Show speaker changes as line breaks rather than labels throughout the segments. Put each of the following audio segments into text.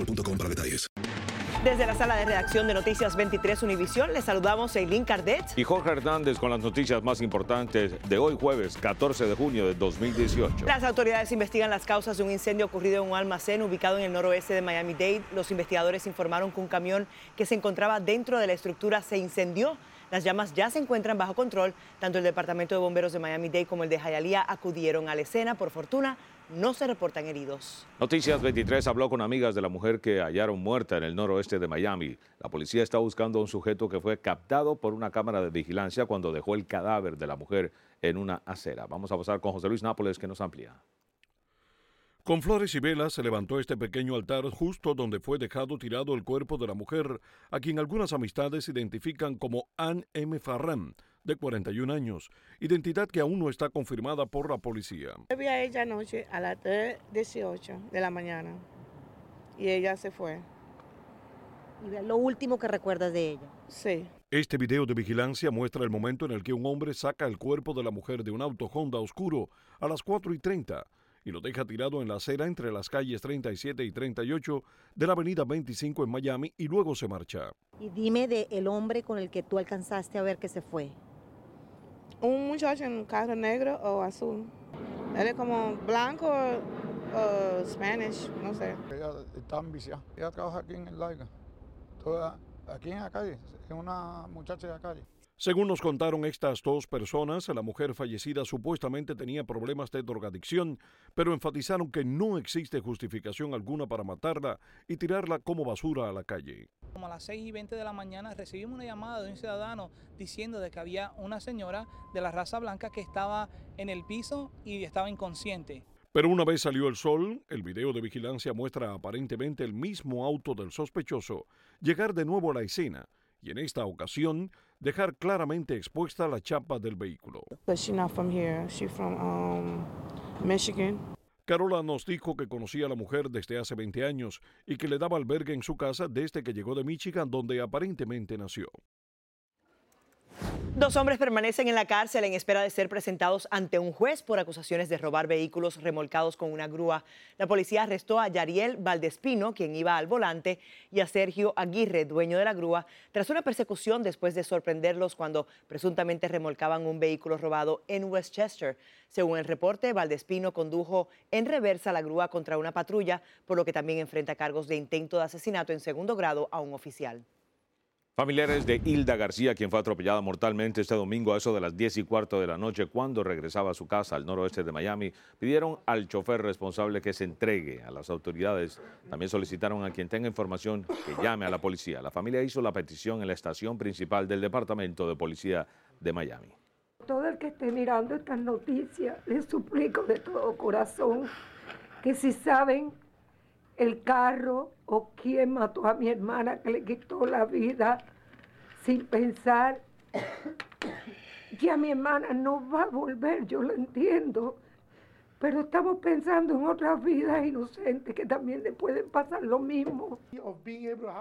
boostmobile.com para detalles.
Desde la sala de redacción de Noticias 23 Univisión, les saludamos Eileen Cardet.
Y Jorge Hernández con las noticias más importantes de hoy jueves 14 de junio de 2018.
Las autoridades investigan las causas de un incendio ocurrido en un almacén ubicado en el noroeste de Miami-Dade. Los investigadores informaron que un camión que se encontraba dentro de la estructura se incendió. Las llamas ya se encuentran bajo control. Tanto el Departamento de Bomberos de Miami-Dade como el de Hialeah acudieron a la escena. Por fortuna, no se reportan heridos.
Noticias 23 habló con amigas de la mujer que hallaron muerta en el noroeste de Miami. La policía está buscando a un sujeto que fue captado por una cámara de vigilancia cuando dejó el cadáver de la mujer en una acera. Vamos a pasar con José Luis Nápoles que nos amplía.
Con flores y velas se levantó este pequeño altar justo donde fue dejado tirado el cuerpo de la mujer, a quien algunas amistades identifican como Anne M. Farran, de 41 años, identidad que aún no está confirmada por la policía.
Yo vi a ella anoche a las 3.18 de la mañana y ella se fue.
¿Y lo último que recuerdas de ella?
Sí.
Este video de vigilancia muestra el momento en el que un hombre saca el cuerpo de la mujer de un auto Honda oscuro a las 4 y 30 y lo deja tirado en la acera entre las calles 37 y 38 de la avenida 25 en Miami y luego se marcha.
Y dime de el hombre con el que tú alcanzaste a ver que se fue.
Un muchacho en un carro negro o azul. Él es como blanco o Spanish, no sé.
Ella está ambiciosa. Ella trabaja aquí en el Laiga. Toda, aquí en la calle. Es una muchacha de la calle.
Según nos contaron estas dos personas, la mujer fallecida supuestamente tenía problemas de drogadicción, pero enfatizaron que no existe justificación alguna para matarla y tirarla como basura a la calle.
Como a las 6 y 20 de la mañana recibimos una llamada de un ciudadano diciendo de que había una señora de la raza blanca que estaba en el piso y estaba inconsciente.
Pero una vez salió el sol, el video de vigilancia muestra aparentemente el mismo auto del sospechoso llegar de nuevo a la escena y en esta ocasión dejar claramente expuesta la chapa del vehículo. Carola nos dijo que conocía a la mujer desde hace 20 años y que le daba albergue en su casa desde que llegó de Michigan, donde aparentemente nació.
Dos hombres permanecen en la cárcel en espera de ser presentados ante un juez por acusaciones de robar vehículos remolcados con una grúa. La policía arrestó a Yariel Valdespino, quien iba al volante, y a Sergio Aguirre, dueño de la grúa, tras una persecución después de sorprenderlos cuando presuntamente remolcaban un vehículo robado en Westchester. Según el reporte, Valdespino condujo en reversa la grúa contra una patrulla, por lo que también enfrenta cargos de intento de asesinato en segundo grado a un oficial.
Familiares de Hilda García, quien fue atropellada mortalmente este domingo a eso de las 10 y cuarto de la noche cuando regresaba a su casa al noroeste de Miami, pidieron al chofer responsable que se entregue a las autoridades. También solicitaron a quien tenga información que llame a la policía. La familia hizo la petición en la estación principal del Departamento de Policía de Miami.
Todo el que esté mirando estas noticias, les suplico de todo corazón que si saben el carro o quién mató a mi hermana que le quitó la vida sin pensar que a mi hermana no va a volver, yo lo entiendo, pero estamos pensando en otras vidas inocentes que también le pueden pasar lo mismo.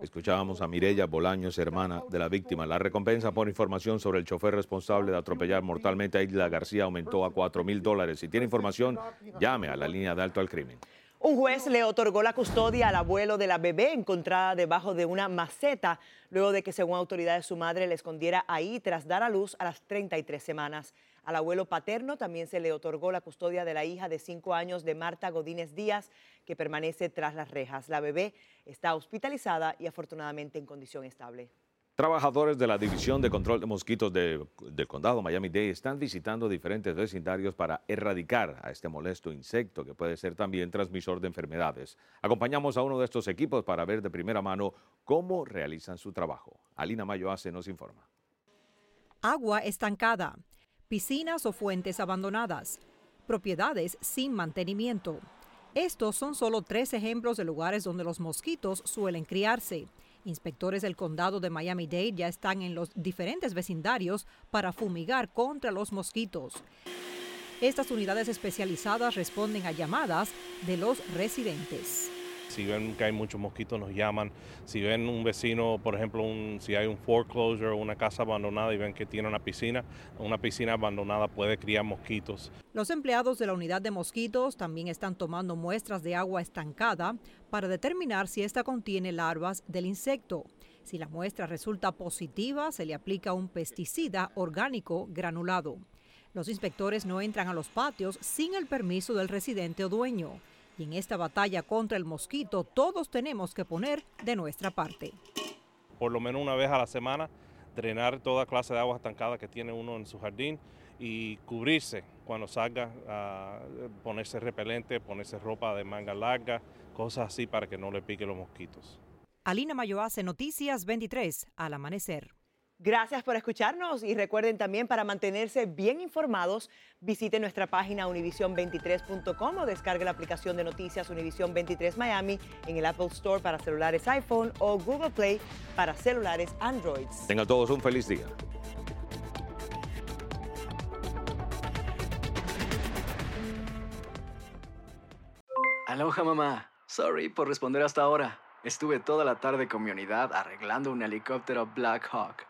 Escuchábamos a Mirella Bolaños, hermana de la víctima. La recompensa por información sobre el chofer responsable de atropellar mortalmente a Isla García aumentó a 4 mil dólares. Si tiene información, llame a la línea de alto al crimen.
Un juez le otorgó la custodia al abuelo de la bebé encontrada debajo de una maceta, luego de que, según autoridades, su madre le escondiera ahí tras dar a luz a las 33 semanas. Al abuelo paterno también se le otorgó la custodia de la hija de 5 años de Marta Godínez Díaz, que permanece tras las rejas. La bebé está hospitalizada y afortunadamente en condición estable.
Trabajadores de la División de Control de Mosquitos de- del Condado Miami-Dade están visitando diferentes vecindarios para erradicar a este molesto insecto que puede ser también transmisor de enfermedades. Acompañamos a uno de estos equipos para ver de primera mano cómo realizan su trabajo. Alina Mayo hace nos informa.
agua estancada, piscinas o fuentes abandonadas, propiedades sin mantenimiento. Estos son solo tres ejemplos de lugares donde los mosquitos suelen criarse. Inspectores del condado de Miami-Dade ya están en los diferentes vecindarios para fumigar contra los mosquitos. Estas unidades especializadas responden a llamadas de los residentes.
Si ven que hay muchos mosquitos, nos llaman. Si ven un vecino, por ejemplo, si hay un foreclosure una casa abandonada y ven que tiene una piscina, una piscina abandonada puede criar mosquitos.
Los empleados de la unidad de mosquitos también están tomando muestras de agua estancada para determinar si esta contiene larvas del insecto. Si la muestra resulta positiva, se le aplica un pesticida orgánico granulado. Los inspectores no entran a los patios sin el permiso del residente o dueño. Y en esta batalla contra el mosquito todos tenemos que poner de nuestra parte.
Por lo menos una vez a la semana, drenar toda clase de agua estancada que tiene uno en su jardín y cubrirse cuando salga, a ponerse repelente, ponerse ropa de manga larga, cosas así para que no le piquen los mosquitos.
Alina Mayo hace Noticias 23 al amanecer.
Gracias por escucharnos y recuerden también para mantenerse bien informados, visite nuestra página univision23.com o descargue la aplicación de noticias Univision 23 Miami en el Apple Store para celulares iPhone o Google Play para celulares Android.
Tengan todos un feliz día.
Aloha mamá. Sorry por responder hasta ahora. Estuve toda la tarde con mi unidad arreglando un helicóptero Black Hawk.